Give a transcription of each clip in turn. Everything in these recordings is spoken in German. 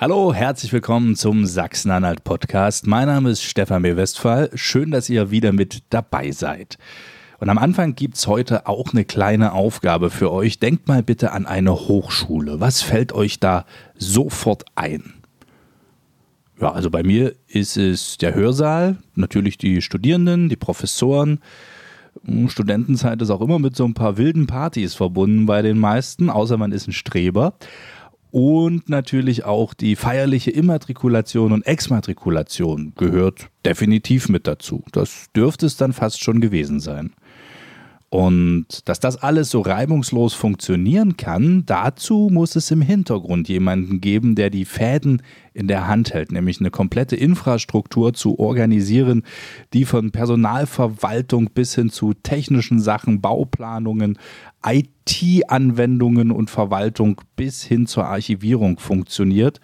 Hallo, herzlich willkommen zum Sachsen-Anhalt Podcast. Mein Name ist Stefan B. Westphal. Schön, dass ihr wieder mit dabei seid. Und am Anfang gibt es heute auch eine kleine Aufgabe für euch. Denkt mal bitte an eine Hochschule. Was fällt euch da sofort ein? Ja, also bei mir ist es der Hörsaal, natürlich die Studierenden, die Professoren. Hm, Studentenzeit ist auch immer mit so ein paar wilden Partys verbunden bei den meisten, außer man ist ein Streber. Und natürlich auch die feierliche Immatrikulation und Exmatrikulation gehört definitiv mit dazu. Das dürfte es dann fast schon gewesen sein. Und dass das alles so reibungslos funktionieren kann, dazu muss es im Hintergrund jemanden geben, der die Fäden in der Hand hält, nämlich eine komplette Infrastruktur zu organisieren, die von Personalverwaltung bis hin zu technischen Sachen, Bauplanungen, IT-Anwendungen und Verwaltung bis hin zur Archivierung funktioniert.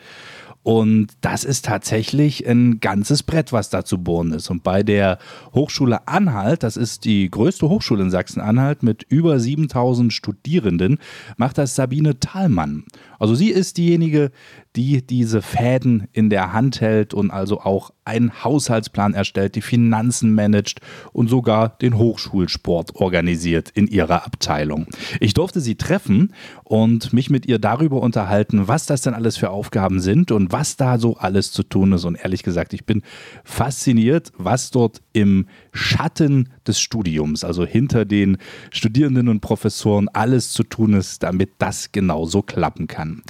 Und das ist tatsächlich ein ganzes Brett, was da zu bohren ist. Und bei der Hochschule Anhalt, das ist die größte Hochschule in Sachsen-Anhalt mit über 7000 Studierenden, macht das Sabine Thalmann. Also sie ist diejenige, die diese Fäden in der Hand hält und also auch einen Haushaltsplan erstellt, die Finanzen managt und sogar den Hochschulsport organisiert in ihrer Abteilung. Ich durfte sie treffen und mich mit ihr darüber unterhalten, was das denn alles für Aufgaben sind und was da so alles zu tun ist. Und ehrlich gesagt, ich bin fasziniert, was dort im Schatten des Studiums, also hinter den Studierenden und Professoren, alles zu tun ist, damit das genauso klappen kann.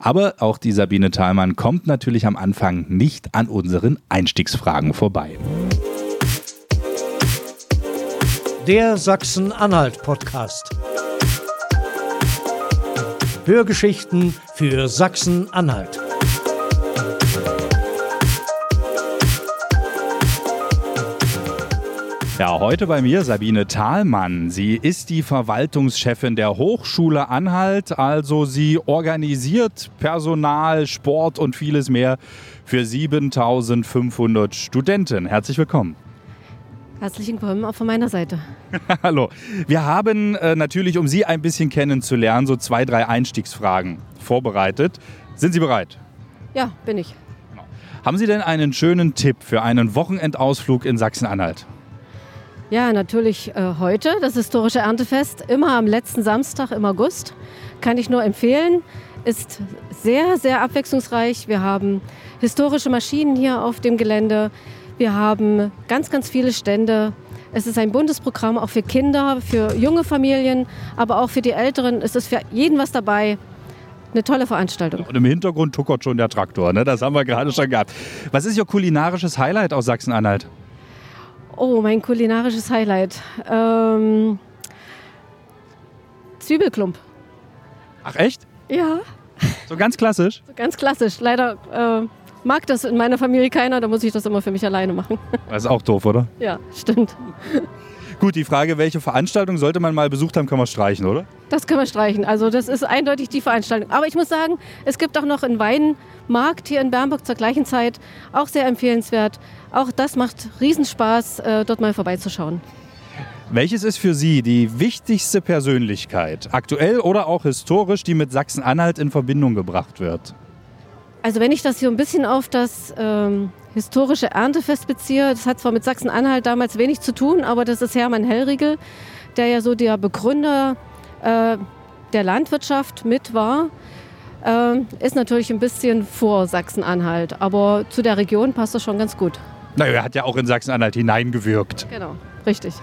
Aber auch die Sabine Thalmann kommt natürlich am Anfang nicht an unseren Einstiegsfragen vorbei. Der Sachsen-Anhalt-Podcast. Hörgeschichten für Sachsen-Anhalt. Ja, heute bei mir Sabine Thalmann. Sie ist die Verwaltungschefin der Hochschule Anhalt, also sie organisiert Personal, Sport und vieles mehr für 7500 Studenten. Herzlich willkommen. Herzlich willkommen auch von meiner Seite. Hallo. Wir haben äh, natürlich, um Sie ein bisschen kennenzulernen, so zwei, drei Einstiegsfragen vorbereitet. Sind Sie bereit? Ja, bin ich. Genau. Haben Sie denn einen schönen Tipp für einen Wochenendausflug in Sachsen-Anhalt? Ja, natürlich äh, heute, das historische Erntefest, immer am letzten Samstag im August. Kann ich nur empfehlen. Ist sehr, sehr abwechslungsreich. Wir haben historische Maschinen hier auf dem Gelände. Wir haben ganz, ganz viele Stände. Es ist ein buntes Programm auch für Kinder, für junge Familien, aber auch für die Älteren. Es ist für jeden was dabei. Eine tolle Veranstaltung. Und im Hintergrund tuckert schon der Traktor, ne? das haben wir gerade schon gehabt. Was ist Ihr kulinarisches Highlight aus Sachsen-Anhalt? Oh, mein kulinarisches Highlight. Ähm, Zwiebelklump. Ach echt? Ja. So ganz klassisch? So ganz klassisch. Leider äh, mag das in meiner Familie keiner, da muss ich das immer für mich alleine machen. Das ist auch doof, oder? Ja, stimmt. Gut, die Frage, welche Veranstaltung sollte man mal besucht haben, kann man streichen, oder? Das können wir streichen. Also das ist eindeutig die Veranstaltung. Aber ich muss sagen, es gibt auch noch einen Weinmarkt hier in Bernburg zur gleichen Zeit. Auch sehr empfehlenswert. Auch das macht Riesenspaß, äh, dort mal vorbeizuschauen. Welches ist für Sie die wichtigste Persönlichkeit, aktuell oder auch historisch, die mit Sachsen-Anhalt in Verbindung gebracht wird? Also wenn ich das hier ein bisschen auf das ähm, historische Erntefest beziehe, das hat zwar mit Sachsen-Anhalt damals wenig zu tun, aber das ist Hermann Hellriegel, der ja so der Begründer äh, der Landwirtschaft mit war. Äh, ist natürlich ein bisschen vor Sachsen-Anhalt, aber zu der Region passt das schon ganz gut. Naja, er hat ja auch in Sachsen-Anhalt hineingewirkt. Genau, richtig.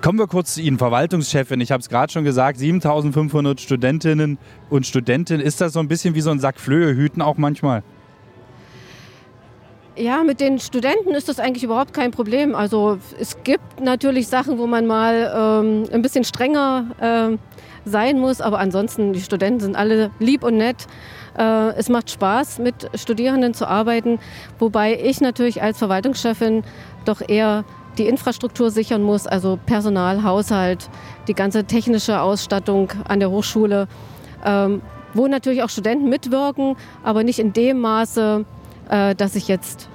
Kommen wir kurz zu Ihnen, Verwaltungschefin. Ich habe es gerade schon gesagt, 7500 Studentinnen und Studenten. Ist das so ein bisschen wie so ein Sack Flöhe hüten auch manchmal? Ja, mit den Studenten ist das eigentlich überhaupt kein Problem. Also es gibt natürlich Sachen, wo man mal ähm, ein bisschen strenger äh, sein muss, aber ansonsten, die Studenten sind alle lieb und nett. Äh, es macht Spaß, mit Studierenden zu arbeiten, wobei ich natürlich als Verwaltungschefin doch eher die Infrastruktur sichern muss, also Personal, Haushalt, die ganze technische Ausstattung an der Hochschule, ähm, wo natürlich auch Studenten mitwirken, aber nicht in dem Maße, äh, dass ich jetzt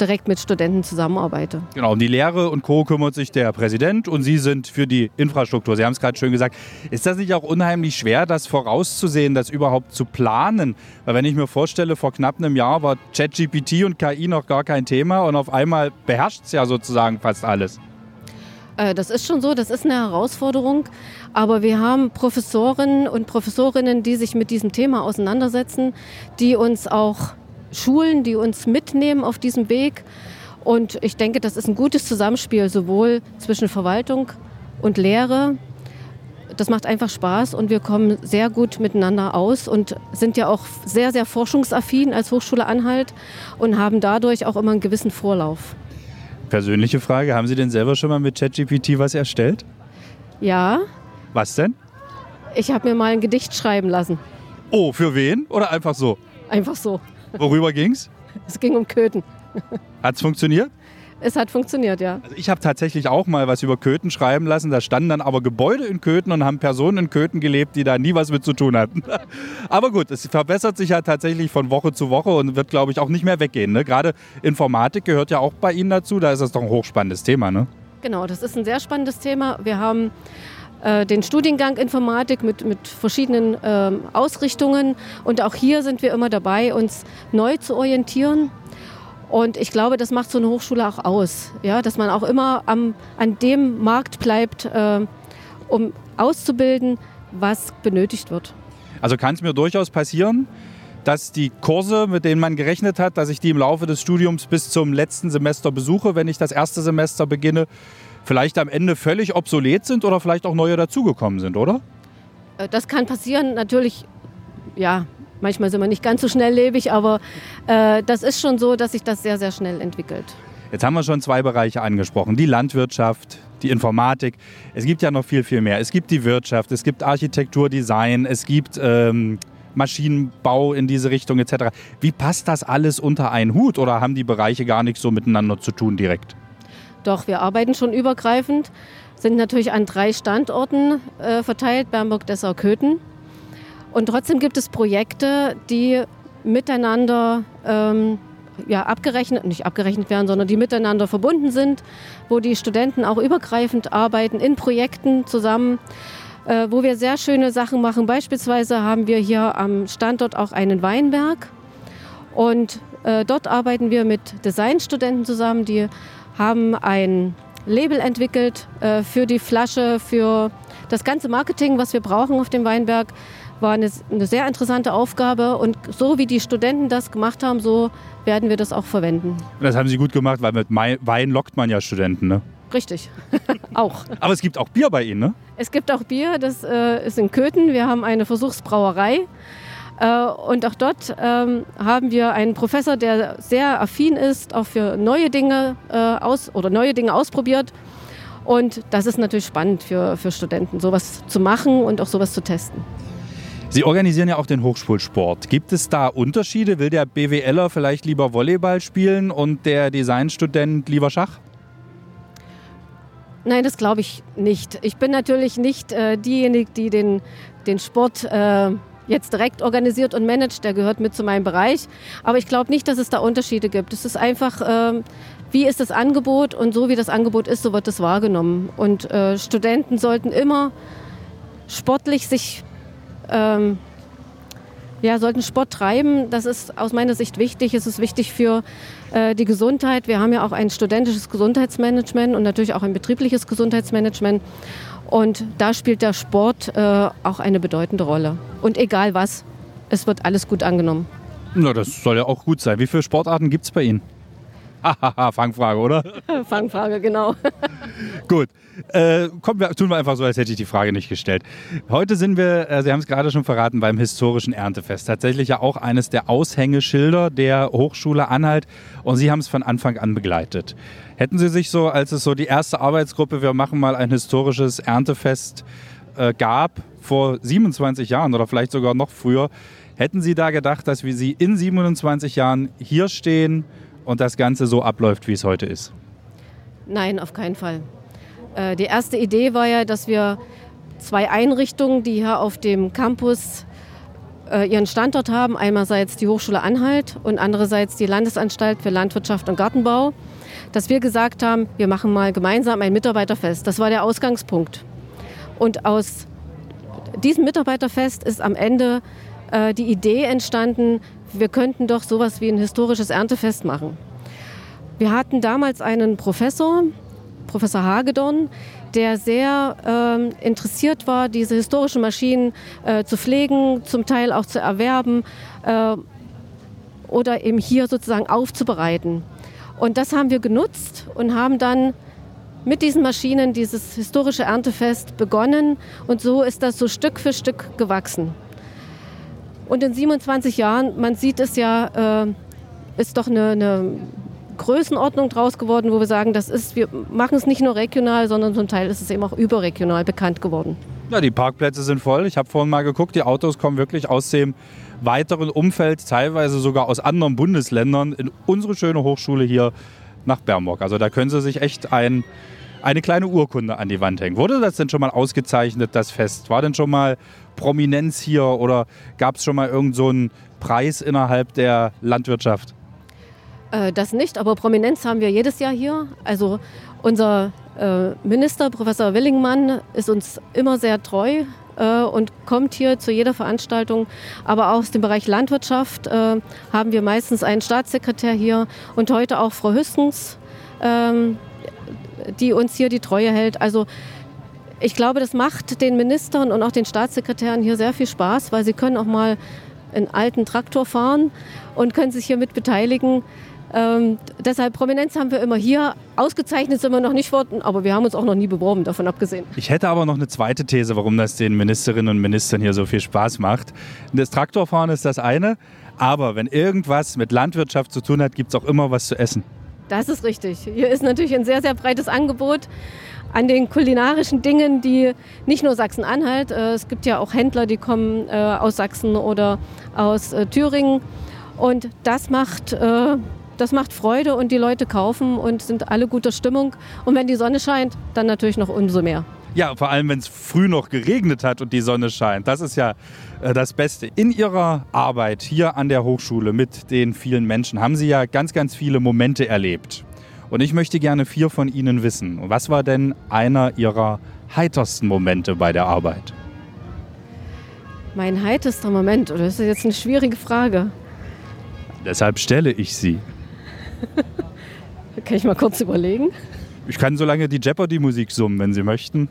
direkt mit Studenten zusammenarbeite. Genau, um die Lehre und Co. kümmert sich der Präsident und Sie sind für die Infrastruktur. Sie haben es gerade schön gesagt. Ist das nicht auch unheimlich schwer, das vorauszusehen, das überhaupt zu planen? Weil wenn ich mir vorstelle, vor knapp einem Jahr war ChatGPT und KI noch gar kein Thema und auf einmal beherrscht es ja sozusagen fast alles. Äh, das ist schon so, das ist eine Herausforderung. Aber wir haben Professoren und Professorinnen, die sich mit diesem Thema auseinandersetzen, die uns auch schulen, die uns mitnehmen auf diesem Weg. Und ich denke, das ist ein gutes Zusammenspiel, sowohl zwischen Verwaltung und Lehre. Das macht einfach Spaß und wir kommen sehr gut miteinander aus und sind ja auch sehr, sehr forschungsaffin als Hochschule Anhalt und haben dadurch auch immer einen gewissen Vorlauf. Persönliche Frage, haben Sie denn selber schon mal mit ChatGPT was erstellt? Ja. Was denn? Ich habe mir mal ein Gedicht schreiben lassen. Oh, für wen? Oder einfach so? Einfach so. Worüber ging's? Es ging um Köthen. Hat's funktioniert? Es hat funktioniert, ja. Also ich habe tatsächlich auch mal was über Köthen schreiben lassen. Da standen dann aber Gebäude in Köthen und haben Personen in Köthen gelebt, die da nie was mit zu tun hatten. aber gut, es verbessert sich ja tatsächlich von Woche zu Woche und wird, glaube ich, auch nicht mehr weggehen. Ne? Gerade Informatik gehört ja auch bei Ihnen dazu. Da ist das doch ein hochspannendes Thema, ne? Genau, das ist ein sehr spannendes Thema. Wir haben den Studiengang Informatik mit, mit verschiedenen ähm, Ausrichtungen. Und auch hier sind wir immer dabei, uns neu zu orientieren. Und ich glaube, das macht so eine Hochschule auch aus, ja? dass man auch immer am, an dem Markt bleibt, äh, um auszubilden, was benötigt wird. Also kann es mir durchaus passieren, dass die Kurse, mit denen man gerechnet hat, dass ich die im Laufe des Studiums bis zum letzten Semester besuche, wenn ich das erste Semester beginne, vielleicht am Ende völlig obsolet sind oder vielleicht auch neue dazugekommen sind, oder? Äh, das kann passieren, natürlich, ja, Manchmal sind wir nicht ganz so schnelllebig, aber äh, das ist schon so, dass sich das sehr, sehr schnell entwickelt. Jetzt haben wir schon zwei Bereiche angesprochen. Die Landwirtschaft, die Informatik. Es gibt ja noch viel, viel mehr. Es gibt die Wirtschaft, es gibt Architektur, Design, es gibt ähm, Maschinenbau in diese Richtung etc. Wie passt das alles unter einen Hut oder haben die Bereiche gar nichts so miteinander zu tun direkt? Doch, wir arbeiten schon übergreifend, sind natürlich an drei Standorten äh, verteilt, Bernburg, Dessau, Köthen. Und trotzdem gibt es Projekte, die miteinander ähm, ja, abgerechnet, nicht abgerechnet werden, sondern die miteinander verbunden sind, wo die Studenten auch übergreifend arbeiten in Projekten zusammen, äh, wo wir sehr schöne Sachen machen. Beispielsweise haben wir hier am Standort auch einen Weinberg und äh, dort arbeiten wir mit Designstudenten zusammen, die haben ein Label entwickelt äh, für die Flasche, für das ganze Marketing, was wir brauchen auf dem Weinberg war eine, eine, sehr interessante Aufgabe und so wie die Studenten das gemacht haben, so werden wir das auch verwenden. Das haben Sie gut gemacht, weil mit Wein lockt man ja Studenten, ne? Richtig, auch. Aber es gibt auch Bier bei Ihnen, ne? Es gibt auch Bier, das äh, ist in Köthen. Wir haben eine Versuchsbrauerei. Äh, und auch dort ähm, haben wir einen Professor, der sehr affin ist, auch für neue Dinge äh, aus oder neue Dinge ausprobiert. Und das ist natürlich spannend für, für Studenten, sowas zu machen und auch sowas zu testen. Sie organisieren ja auch den Hochschulsport. Gibt es da Unterschiede? Will der BWLer vielleicht lieber Volleyball spielen und der Designstudent lieber Schach? Nein, das glaube ich nicht. Ich bin natürlich nicht äh, diejenige, die den, den Sport äh, jetzt direkt organisiert und managt. Der gehört mit zu meinem Bereich. Aber ich glaube nicht, dass es da Unterschiede gibt. Es ist einfach, äh, wie ist das Angebot und so wie das Angebot ist, so wird es wahrgenommen. Und äh, Studenten sollten immer sportlich sich ähm, ja, sollten Sport treiben. Das ist aus meiner Sicht wichtig. Es ist wichtig für äh, die Gesundheit. Wir haben ja auch ein studentisches Gesundheitsmanagement und natürlich auch ein betriebliches Gesundheitsmanagement. Und da spielt der Sport äh, auch eine bedeutende Rolle. Und egal was, es wird alles gut angenommen. Na, das soll ja auch gut sein. Wie viele Sportarten gibt es bei Ihnen? Hahaha, Fangfrage, oder? Fangfrage, genau. Gut. Äh, kommen wir, tun wir einfach so, als hätte ich die Frage nicht gestellt. Heute sind wir, äh, Sie haben es gerade schon verraten, beim historischen Erntefest. Tatsächlich ja auch eines der Aushängeschilder der Hochschule Anhalt. Und Sie haben es von Anfang an begleitet. Hätten Sie sich so, als es so die erste Arbeitsgruppe, wir machen mal ein historisches Erntefest äh, gab, vor 27 Jahren oder vielleicht sogar noch früher, hätten Sie da gedacht, dass wir Sie in 27 Jahren hier stehen und das Ganze so abläuft, wie es heute ist? Nein, auf keinen Fall. Äh, die erste Idee war ja, dass wir zwei Einrichtungen, die hier auf dem Campus äh, ihren Standort haben, einerseits die Hochschule Anhalt und andererseits die Landesanstalt für Landwirtschaft und Gartenbau, dass wir gesagt haben, wir machen mal gemeinsam ein Mitarbeiterfest. Das war der Ausgangspunkt. Und aus diesem Mitarbeiterfest ist am Ende äh, die Idee entstanden, wir könnten doch sowas wie ein historisches Erntefest machen. Wir hatten damals einen Professor, Professor Hagedorn, der sehr äh, interessiert war, diese historischen Maschinen äh, zu pflegen, zum Teil auch zu erwerben äh, oder eben hier sozusagen aufzubereiten. Und das haben wir genutzt und haben dann mit diesen Maschinen dieses historische Erntefest begonnen und so ist das so Stück für Stück gewachsen. Und in 27 Jahren, man sieht es ja, äh, ist doch eine, eine Größenordnung draus geworden, wo wir sagen, das ist, wir machen es nicht nur regional, sondern zum Teil ist es eben auch überregional bekannt geworden. Ja, die Parkplätze sind voll. Ich habe vorhin mal geguckt, die Autos kommen wirklich aus dem weiteren Umfeld, teilweise sogar aus anderen Bundesländern, in unsere schöne Hochschule hier nach Bernburg. Also da können Sie sich echt ein, eine kleine Urkunde an die Wand hängen. Wurde das denn schon mal ausgezeichnet, das Fest? War denn schon mal Prominenz hier oder gab es schon mal irgendeinen so Preis innerhalb der Landwirtschaft? Äh, das nicht, aber Prominenz haben wir jedes Jahr hier. Also unser äh, Minister, Professor Willingmann, ist uns immer sehr treu äh, und kommt hier zu jeder Veranstaltung. Aber auch aus dem Bereich Landwirtschaft haben wir meistens einen Staatssekretär hier und heute auch Frau Hüstens, ähm, die uns hier die Treue hält. Also ich glaube, das macht den Ministern und auch den Staatssekretären hier sehr viel Spaß, weil sie können auch mal einen alten Traktor fahren und können sich hier mit beteiligen. Ähm, deshalb Prominenz haben wir immer hier. Ausgezeichnet sind wir noch nicht worden, aber wir haben uns auch noch nie beworben, davon abgesehen. Ich hätte aber noch eine zweite These, warum das den Ministerinnen und Ministern hier so viel Spaß macht. Das Traktorfahren ist das eine, aber wenn irgendwas mit Landwirtschaft zu tun hat, gibt es auch immer was zu essen. Das ist richtig. Hier ist natürlich ein sehr, sehr breites Angebot an den kulinarischen Dingen, die nicht nur Sachsen-Anhalt, äh, es gibt ja auch Händler, die kommen äh, aus Sachsen oder aus äh, Thüringen. Und das macht das macht Freude und die Leute kaufen und sind alle guter Stimmung. Und wenn die Sonne scheint, dann natürlich noch umso mehr. Ja, vor allem, wenn es früh noch geregnet hat und die Sonne scheint. Das ist ja äh, das Beste. In Ihrer Arbeit hier an der Hochschule mit den vielen Menschen haben Sie ja ganz, ganz viele Momente erlebt. Und ich möchte gerne vier von Ihnen wissen. Was war denn einer Ihrer heitersten Momente bei der Arbeit? Mein heiterster Moment, das ist jetzt eine schwierige Frage. Deshalb stelle ich sie. kann ich mal kurz überlegen. Ich kann so lange die Jeopardy-Musik summen, wenn Sie möchten.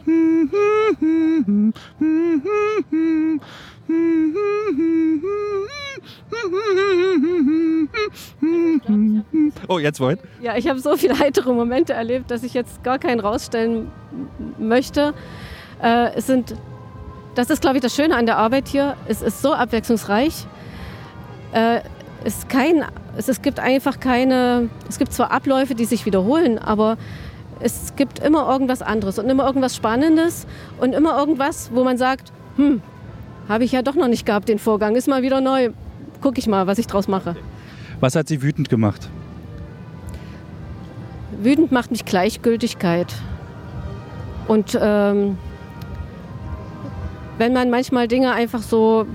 Oh, jetzt wollt? Ja, ich habe so viele heitere Momente erlebt, dass ich jetzt gar keinen rausstellen möchte. Äh, es sind, das ist, glaube ich, das Schöne an der Arbeit hier. Es ist so abwechslungsreich. Äh, es kein es gibt einfach keine, es gibt zwar Abläufe, die sich wiederholen, aber es gibt immer irgendwas anderes und immer irgendwas Spannendes und immer irgendwas, wo man sagt, hm, habe ich ja doch noch nicht gehabt, den Vorgang, ist mal wieder neu, gucke ich mal, was ich draus mache. Was hat Sie wütend gemacht? Wütend macht mich Gleichgültigkeit. Und ähm, wenn man manchmal Dinge einfach so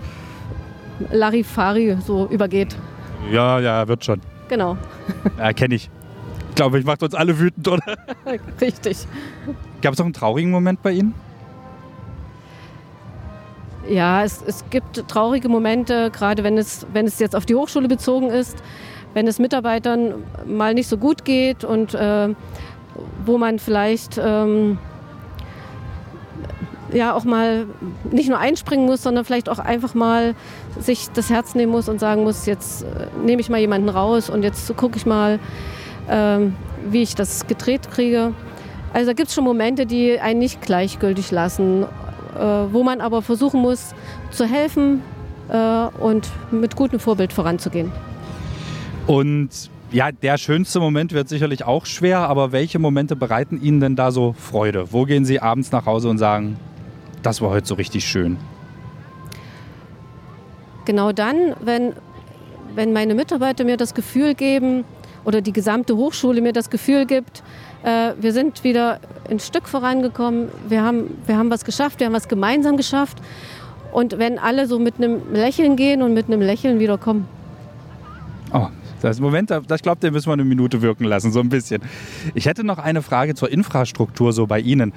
Larifari so übergeht. Ja, ja, wird schon. Genau. Ja, kenne ich. Ich glaube, ich macht uns alle wütend, oder? Richtig. Gab es auch einen traurigen Moment bei Ihnen? Ja, es, es gibt traurige Momente, gerade wenn es, wenn es jetzt auf die Hochschule bezogen ist, wenn es Mitarbeitern mal nicht so gut geht und äh, wo man vielleicht ähm, ja auch mal nicht nur einspringen muss, sondern vielleicht auch einfach mal sich das Herz nehmen muss und sagen muss, jetzt äh, nehme ich mal jemanden raus und jetzt gucke ich mal, ähm, wie ich das gedreht kriege. Also da gibt es schon Momente, die einen nicht gleichgültig lassen, äh, wo man aber versuchen muss zu helfen äh, und mit gutem Vorbild voranzugehen. Und ja, der schönste Moment wird sicherlich auch schwer, aber welche Momente bereiten Ihnen denn da so Freude? Wo gehen Sie abends nach Hause und sagen, das war heute so richtig schön. Genau dann, wenn, wenn meine Mitarbeiter mir das Gefühl geben oder die gesamte Hochschule mir das Gefühl gibt, äh, wir sind wieder ein Stück vorangekommen, wir haben, wir haben was geschafft, wir haben was gemeinsam geschafft Und wenn alle so mit einem Lächeln gehen und mit einem Lächeln wieder kommen. Das Moment, das glaubt, den müssen wir eine Minute wirken lassen, so ein bisschen. Ich hätte noch eine Frage zur Infrastruktur so bei Ihnen.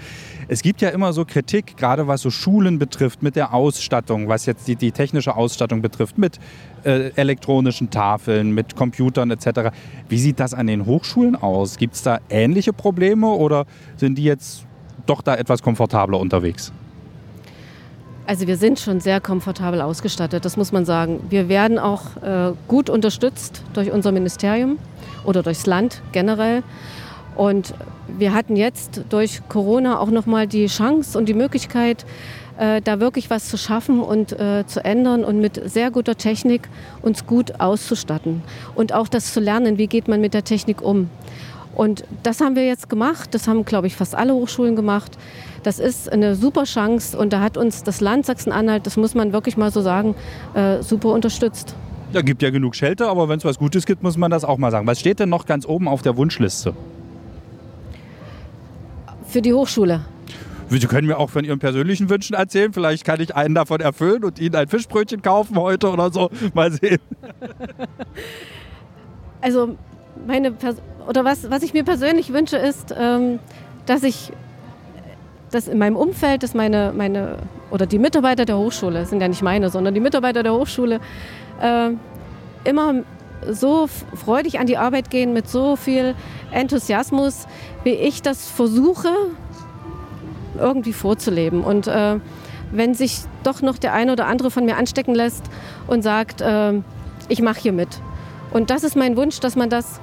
Es gibt ja immer so Kritik, gerade was so Schulen betrifft, mit der Ausstattung, was jetzt die, die technische Ausstattung betrifft, mit äh, elektronischen Tafeln, mit Computern etc. Wie sieht das an den Hochschulen aus? Gibt es da ähnliche Probleme oder sind die jetzt doch da etwas komfortabler unterwegs? Also wir sind schon sehr komfortabel ausgestattet, das muss man sagen. Wir werden auch äh, gut unterstützt durch unser Ministerium oder durchs Land generell. Und wir hatten jetzt durch Corona auch nochmal die Chance und die Möglichkeit, äh, da wirklich was zu schaffen und äh, zu ändern und mit sehr guter Technik uns gut auszustatten. Und auch das zu lernen, wie geht man mit der Technik um. Und das haben wir jetzt gemacht, das haben, glaube ich, fast alle Hochschulen gemacht. Das ist eine super Chance und da hat uns das Land Sachsen-Anhalt, das muss man wirklich mal so sagen, äh, super unterstützt. Da gibt ja genug Shelter, aber wenn es was Gutes gibt, muss man das auch mal sagen. Was steht denn noch ganz oben auf der Wunschliste? Für die Hochschule. Sie können mir auch von Ihren persönlichen Wünschen erzählen. Vielleicht kann ich einen davon erfüllen und Ihnen ein Fischbrötchen kaufen heute oder so. Mal sehen. Also meine Pers oder was, was ich mir persönlich wünsche, ist, ähm, dass ich dass in meinem Umfeld, dass meine, meine oder die Mitarbeiter der Hochschule, sind ja nicht meine, sondern die Mitarbeiter der Hochschule, äh, immer so freudig an die Arbeit gehen mit so viel Enthusiasmus, wie ich das versuche irgendwie vorzuleben. Und äh, wenn sich doch noch der eine oder andere von mir anstecken lässt und sagt, äh, ich mache hier mit. Und das ist mein Wunsch, dass man das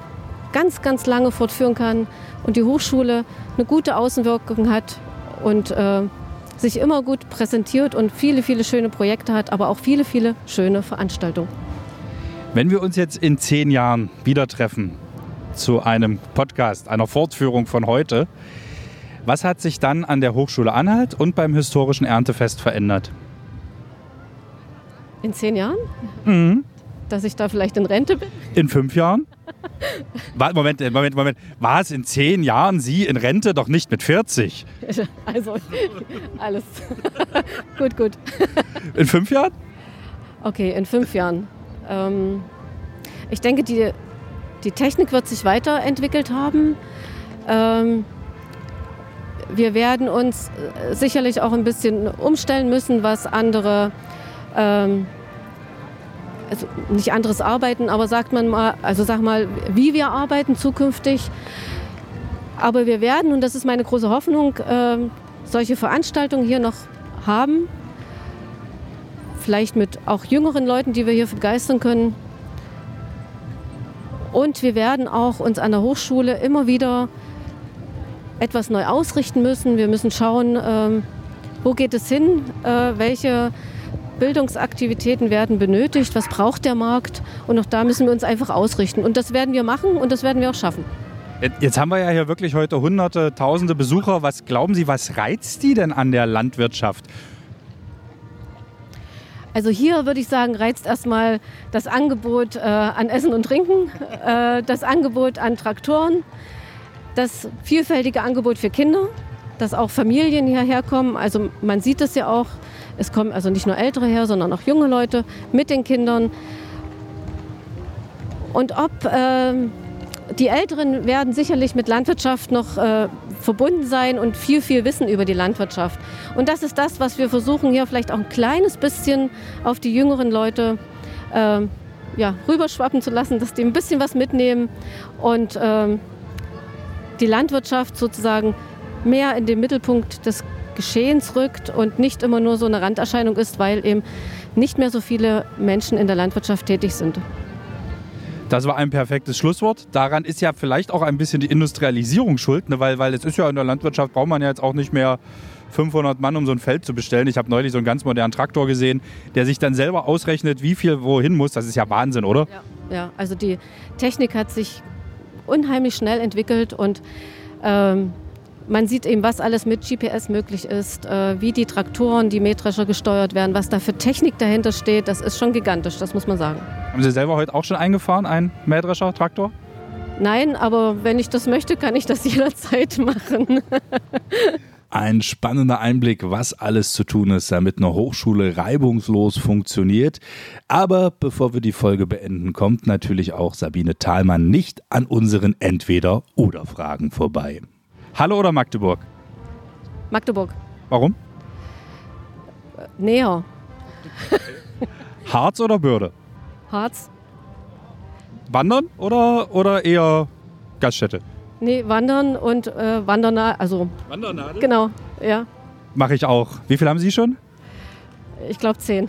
ganz, ganz lange fortführen kann und die Hochschule eine gute Außenwirkung hat und äh, sich immer gut präsentiert und viele, viele schöne Projekte hat, aber auch viele, viele schöne Veranstaltungen. Wenn wir uns jetzt in zehn Jahren wieder treffen zu einem Podcast, einer Fortführung von heute, was hat sich dann an der Hochschule Anhalt und beim historischen Erntefest verändert? In zehn Jahren? Mhm. Dass ich da vielleicht in Rente bin? In fünf Jahren? Moment, Moment, Moment. War es in zehn Jahren Sie in Rente, doch nicht mit 40? Also, alles. gut, gut. In fünf Jahren? Okay, in fünf Jahren. Ähm, ich denke, die, die Technik wird sich weiterentwickelt haben. Ähm, wir werden uns äh, sicherlich auch ein bisschen umstellen müssen, was andere, ähm, also nicht anderes Arbeiten, aber sagt man mal, also sag mal, wie wir arbeiten zukünftig. Aber wir werden, und das ist meine große Hoffnung, äh, solche Veranstaltungen hier noch haben. Vielleicht mit auch jüngeren Leuten, die wir hier begeistern können. Und wir werden auch uns an der Hochschule immer wieder etwas neu ausrichten müssen. Wir müssen schauen, ähm, wo geht es hin, äh, welche Bildungsaktivitäten werden benötigt, was braucht der Markt und auch da müssen wir uns einfach ausrichten. Und das werden wir machen und das werden wir auch schaffen. Jetzt haben wir ja hier wirklich heute hunderte, tausende Besucher. Was glauben Sie, was reizt die denn an der Landwirtschaft? Also hier würde ich sagen, reizt erstmal das Angebot äh, an Essen und Trinken, äh, das Angebot an Traktoren, das vielfältige Angebot für Kinder, dass auch Familien hierher kommen. Also man sieht es ja auch, es kommen also nicht nur Ältere her, sondern auch junge Leute mit den Kindern. Und ob äh, die Älteren werden sicherlich mit Landwirtschaft noch äh, verbunden sein und viel, viel wissen über die Landwirtschaft. Und das ist das, was wir versuchen hier vielleicht auch ein kleines bisschen auf die jüngeren Leute äh, ja, rüberschwappen zu lassen, dass die ein bisschen was mitnehmen und ähm, die Landwirtschaft sozusagen mehr in den Mittelpunkt des Geschehens rückt und nicht immer nur so eine Randerscheinung ist, weil eben nicht mehr so viele Menschen in der Landwirtschaft tätig sind. Das war ein perfektes Schlusswort. Daran ist ja vielleicht auch ein bisschen die Industrialisierung schuld, ne? weil, weil es ist ja in der Landwirtschaft, braucht man ja jetzt auch nicht mehr 500 Mann, um so ein Feld zu bestellen. Ich habe neulich so einen ganz modernen Traktor gesehen, der sich dann selber ausrechnet, wie viel wohin muss. Das ist ja Wahnsinn, oder? Ja, ja also die Technik hat sich unheimlich schnell entwickelt und ähm, man sieht eben, was alles mit GPS möglich ist, äh, wie die Traktoren, die Mähdrescher gesteuert werden, was da für Technik dahinter steht. Das ist schon gigantisch, das muss man sagen. Haben Sie selber heute auch schon eingefahren, einen Mähdrescher, Traktor? Nein, aber wenn ich das möchte, kann ich das jederzeit machen. Ein spannender Einblick, was alles zu tun ist, damit eine Hochschule reibungslos funktioniert. Aber bevor wir die Folge beenden, kommt natürlich auch Sabine Thalmann nicht an unseren Entweder-Oder-Fragen vorbei. Hallo oder Magdeburg? Magdeburg. Warum? Näher. Harz oder Börde? Harz. Wandern oder, oder eher Gaststätte? Nee, wandern und äh, Wandernadel. Also, Wandernadel? genau, ja. Mache ich auch. Wie viel haben Sie schon? Ich glaube zehn.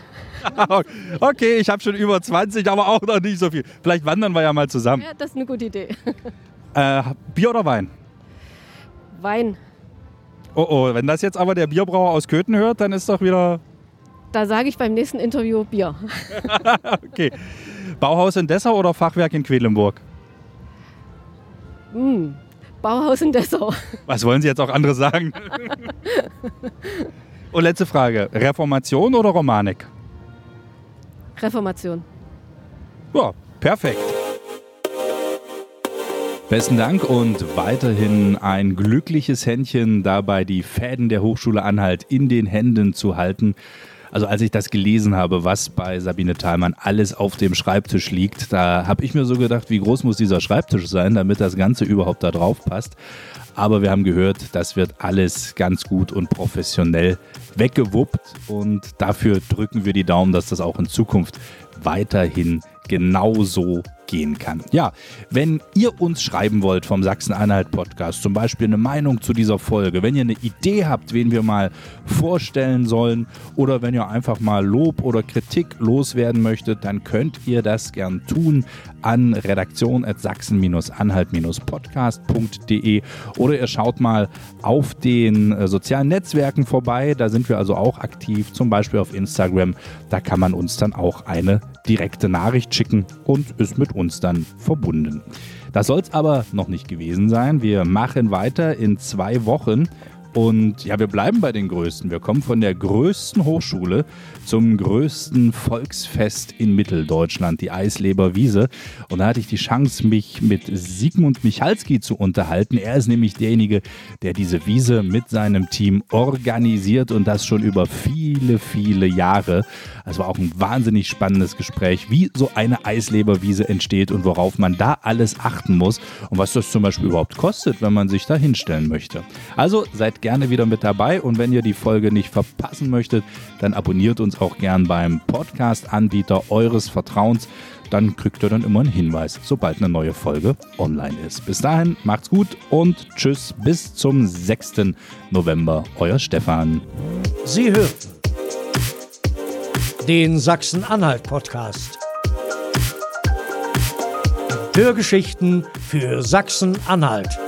okay, ich habe schon über 20, aber auch noch nicht so viel. Vielleicht wandern wir ja mal zusammen. Ja, das ist eine gute Idee. Äh, Bier oder Wein? Wein. Oh oh, wenn das jetzt aber der Bierbrauer aus Köthen hört, dann ist doch wieder. Da sage ich beim nächsten Interview Bier. Okay. Bauhaus in Dessau oder Fachwerk in Quedlinburg? Mm. Bauhaus in Dessau. Was wollen Sie jetzt auch andere sagen? Und letzte Frage: Reformation oder Romanik? Reformation. Ja, perfekt. Besten Dank und weiterhin ein glückliches Händchen dabei, die Fäden der Hochschule Anhalt in den Händen zu halten. Also als ich das gelesen habe, was bei Sabine Thalmann alles auf dem Schreibtisch liegt, da habe ich mir so gedacht, wie groß muss dieser Schreibtisch sein, damit das Ganze überhaupt da drauf passt. Aber wir haben gehört, das wird alles ganz gut und professionell weggewuppt und dafür drücken wir die Daumen, dass das auch in Zukunft weiterhin genauso gehen kann. Ja, wenn ihr uns schreiben wollt vom Sachsen-Anhalt-Podcast, zum Beispiel eine Meinung zu dieser Folge, wenn ihr eine Idee habt, wen wir mal vorstellen sollen oder wenn ihr einfach mal Lob oder Kritik loswerden möchtet, dann könnt ihr das gern tun an redaktion.sachsen-anhalt-podcast.de oder ihr schaut mal auf den äh, sozialen Netzwerken vorbei, da sind wir also auch aktiv, zum Beispiel auf Instagram, da kann man uns dann auch eine direkte Nachricht schicken und ist mit uns dann verbunden. Das soll es aber noch nicht gewesen sein. Wir machen weiter in zwei Wochen. Und ja, wir bleiben bei den Größten. Wir kommen von der größten Hochschule zum größten Volksfest in Mitteldeutschland, die Eisleber Wiese. Und da hatte ich die Chance, mich mit Sigmund Michalski zu unterhalten. Er ist nämlich derjenige, der diese Wiese mit seinem Team organisiert und das schon über viele, viele Jahre. Es war auch ein wahnsinnig spannendes Gespräch, wie so eine Eisleberwiese entsteht und worauf man da alles achten muss und was das zum Beispiel überhaupt kostet, wenn man sich da hinstellen möchte. Also seid gerne wieder mit dabei und wenn ihr die Folge nicht verpassen möchtet, dann abonniert uns auch gern beim Podcast-Anbieter eures Vertrauens. Dann kriegt ihr dann immer einen Hinweis, sobald eine neue Folge online ist. Bis dahin, macht's gut und tschüss bis zum 6. November. Euer Stefan. Sie hörten den Sachsen-Anhalt-Podcast. Hörgeschichten für Sachsen-Anhalt.